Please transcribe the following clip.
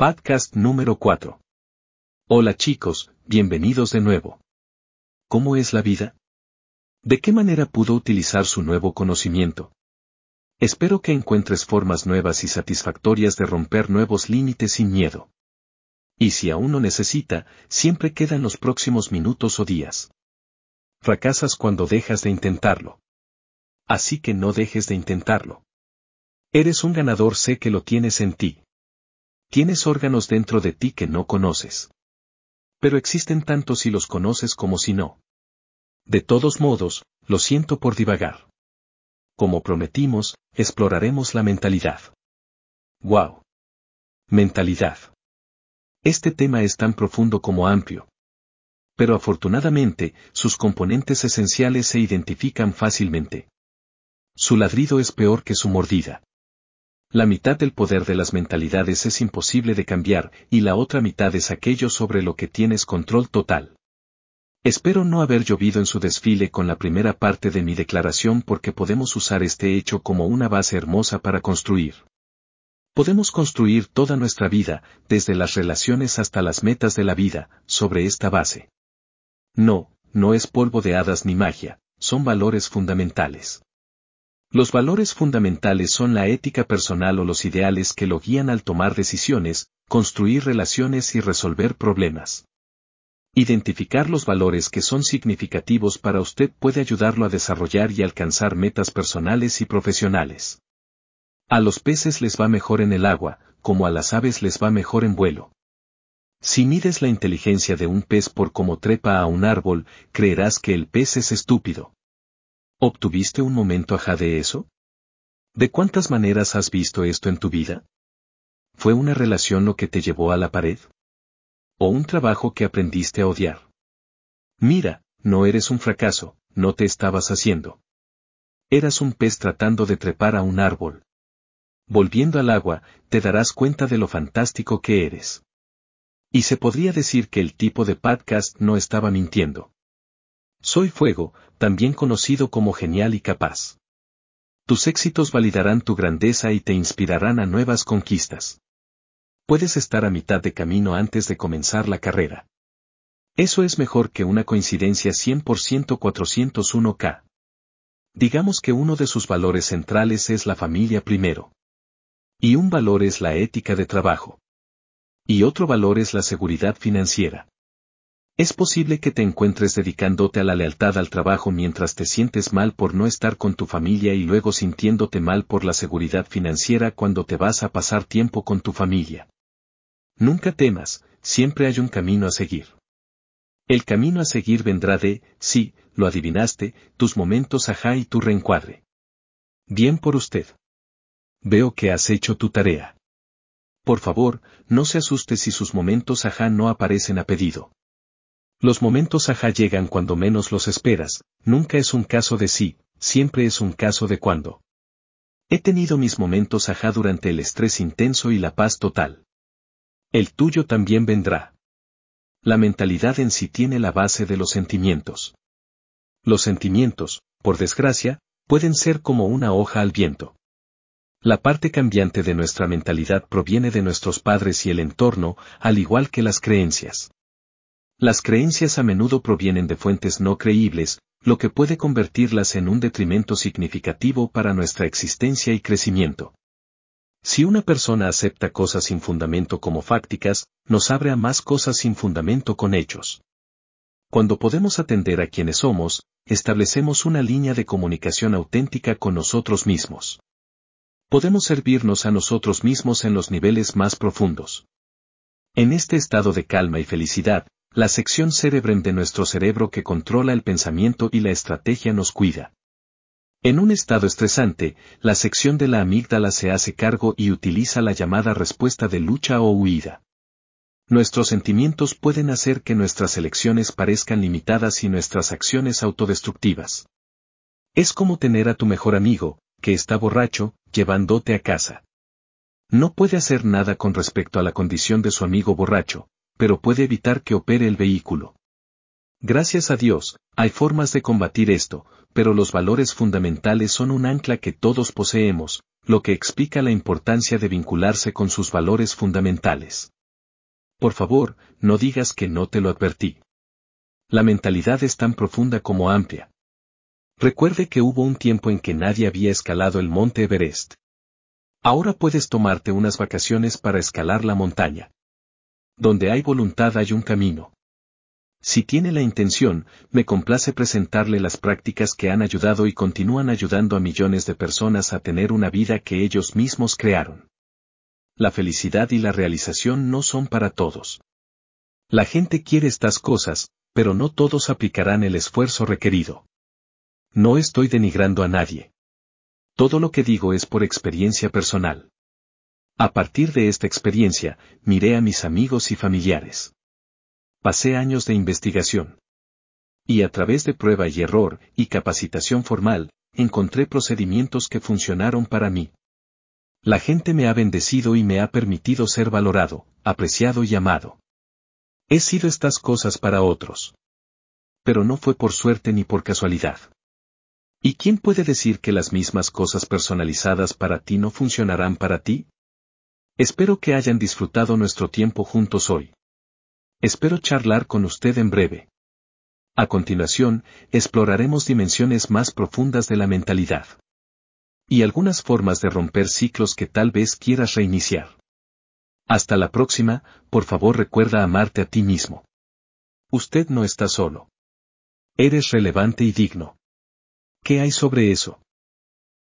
Podcast número 4. Hola chicos, bienvenidos de nuevo. ¿Cómo es la vida? ¿De qué manera pudo utilizar su nuevo conocimiento? Espero que encuentres formas nuevas y satisfactorias de romper nuevos límites sin miedo. Y si aún no necesita, siempre quedan los próximos minutos o días. Fracasas cuando dejas de intentarlo. Así que no dejes de intentarlo. Eres un ganador, sé que lo tienes en ti. Tienes órganos dentro de ti que no conoces. Pero existen tanto si los conoces como si no. De todos modos, lo siento por divagar. Como prometimos, exploraremos la mentalidad. ¡Wow! Mentalidad. Este tema es tan profundo como amplio. Pero afortunadamente, sus componentes esenciales se identifican fácilmente. Su ladrido es peor que su mordida. La mitad del poder de las mentalidades es imposible de cambiar y la otra mitad es aquello sobre lo que tienes control total. Espero no haber llovido en su desfile con la primera parte de mi declaración porque podemos usar este hecho como una base hermosa para construir. Podemos construir toda nuestra vida, desde las relaciones hasta las metas de la vida, sobre esta base. No, no es polvo de hadas ni magia, son valores fundamentales. Los valores fundamentales son la ética personal o los ideales que lo guían al tomar decisiones, construir relaciones y resolver problemas. Identificar los valores que son significativos para usted puede ayudarlo a desarrollar y alcanzar metas personales y profesionales. A los peces les va mejor en el agua, como a las aves les va mejor en vuelo. Si mides la inteligencia de un pez por cómo trepa a un árbol, creerás que el pez es estúpido. ¿Obtuviste un momento ajá de eso? ¿De cuántas maneras has visto esto en tu vida? ¿Fue una relación lo que te llevó a la pared? ¿O un trabajo que aprendiste a odiar? Mira, no eres un fracaso, no te estabas haciendo. Eras un pez tratando de trepar a un árbol. Volviendo al agua, te darás cuenta de lo fantástico que eres. Y se podría decir que el tipo de podcast no estaba mintiendo. Soy fuego, también conocido como genial y capaz. Tus éxitos validarán tu grandeza y te inspirarán a nuevas conquistas. Puedes estar a mitad de camino antes de comenzar la carrera. Eso es mejor que una coincidencia 100% 401k. Digamos que uno de sus valores centrales es la familia primero. Y un valor es la ética de trabajo. Y otro valor es la seguridad financiera. Es posible que te encuentres dedicándote a la lealtad al trabajo mientras te sientes mal por no estar con tu familia y luego sintiéndote mal por la seguridad financiera cuando te vas a pasar tiempo con tu familia. Nunca temas, siempre hay un camino a seguir. El camino a seguir vendrá de, sí, lo adivinaste, tus momentos ajá y tu reencuadre. Bien por usted. Veo que has hecho tu tarea. Por favor, no se asuste si sus momentos ajá no aparecen a pedido. Los momentos ajá llegan cuando menos los esperas, nunca es un caso de sí, siempre es un caso de cuando. He tenido mis momentos ajá durante el estrés intenso y la paz total. El tuyo también vendrá. La mentalidad en sí tiene la base de los sentimientos. Los sentimientos, por desgracia, pueden ser como una hoja al viento. La parte cambiante de nuestra mentalidad proviene de nuestros padres y el entorno, al igual que las creencias. Las creencias a menudo provienen de fuentes no creíbles, lo que puede convertirlas en un detrimento significativo para nuestra existencia y crecimiento. Si una persona acepta cosas sin fundamento como fácticas, nos abre a más cosas sin fundamento con hechos. Cuando podemos atender a quienes somos, establecemos una línea de comunicación auténtica con nosotros mismos. Podemos servirnos a nosotros mismos en los niveles más profundos. En este estado de calma y felicidad, la sección cerebrem de nuestro cerebro que controla el pensamiento y la estrategia nos cuida. En un estado estresante, la sección de la amígdala se hace cargo y utiliza la llamada respuesta de lucha o huida. Nuestros sentimientos pueden hacer que nuestras elecciones parezcan limitadas y nuestras acciones autodestructivas. Es como tener a tu mejor amigo, que está borracho, llevándote a casa. No puede hacer nada con respecto a la condición de su amigo borracho, pero puede evitar que opere el vehículo. Gracias a Dios, hay formas de combatir esto, pero los valores fundamentales son un ancla que todos poseemos, lo que explica la importancia de vincularse con sus valores fundamentales. Por favor, no digas que no te lo advertí. La mentalidad es tan profunda como amplia. Recuerde que hubo un tiempo en que nadie había escalado el monte Everest. Ahora puedes tomarte unas vacaciones para escalar la montaña. Donde hay voluntad hay un camino. Si tiene la intención, me complace presentarle las prácticas que han ayudado y continúan ayudando a millones de personas a tener una vida que ellos mismos crearon. La felicidad y la realización no son para todos. La gente quiere estas cosas, pero no todos aplicarán el esfuerzo requerido. No estoy denigrando a nadie. Todo lo que digo es por experiencia personal. A partir de esta experiencia, miré a mis amigos y familiares. Pasé años de investigación. Y a través de prueba y error y capacitación formal, encontré procedimientos que funcionaron para mí. La gente me ha bendecido y me ha permitido ser valorado, apreciado y amado. He sido estas cosas para otros. Pero no fue por suerte ni por casualidad. ¿Y quién puede decir que las mismas cosas personalizadas para ti no funcionarán para ti? Espero que hayan disfrutado nuestro tiempo juntos hoy. Espero charlar con usted en breve. A continuación, exploraremos dimensiones más profundas de la mentalidad. Y algunas formas de romper ciclos que tal vez quieras reiniciar. Hasta la próxima, por favor recuerda amarte a ti mismo. Usted no está solo. Eres relevante y digno. ¿Qué hay sobre eso?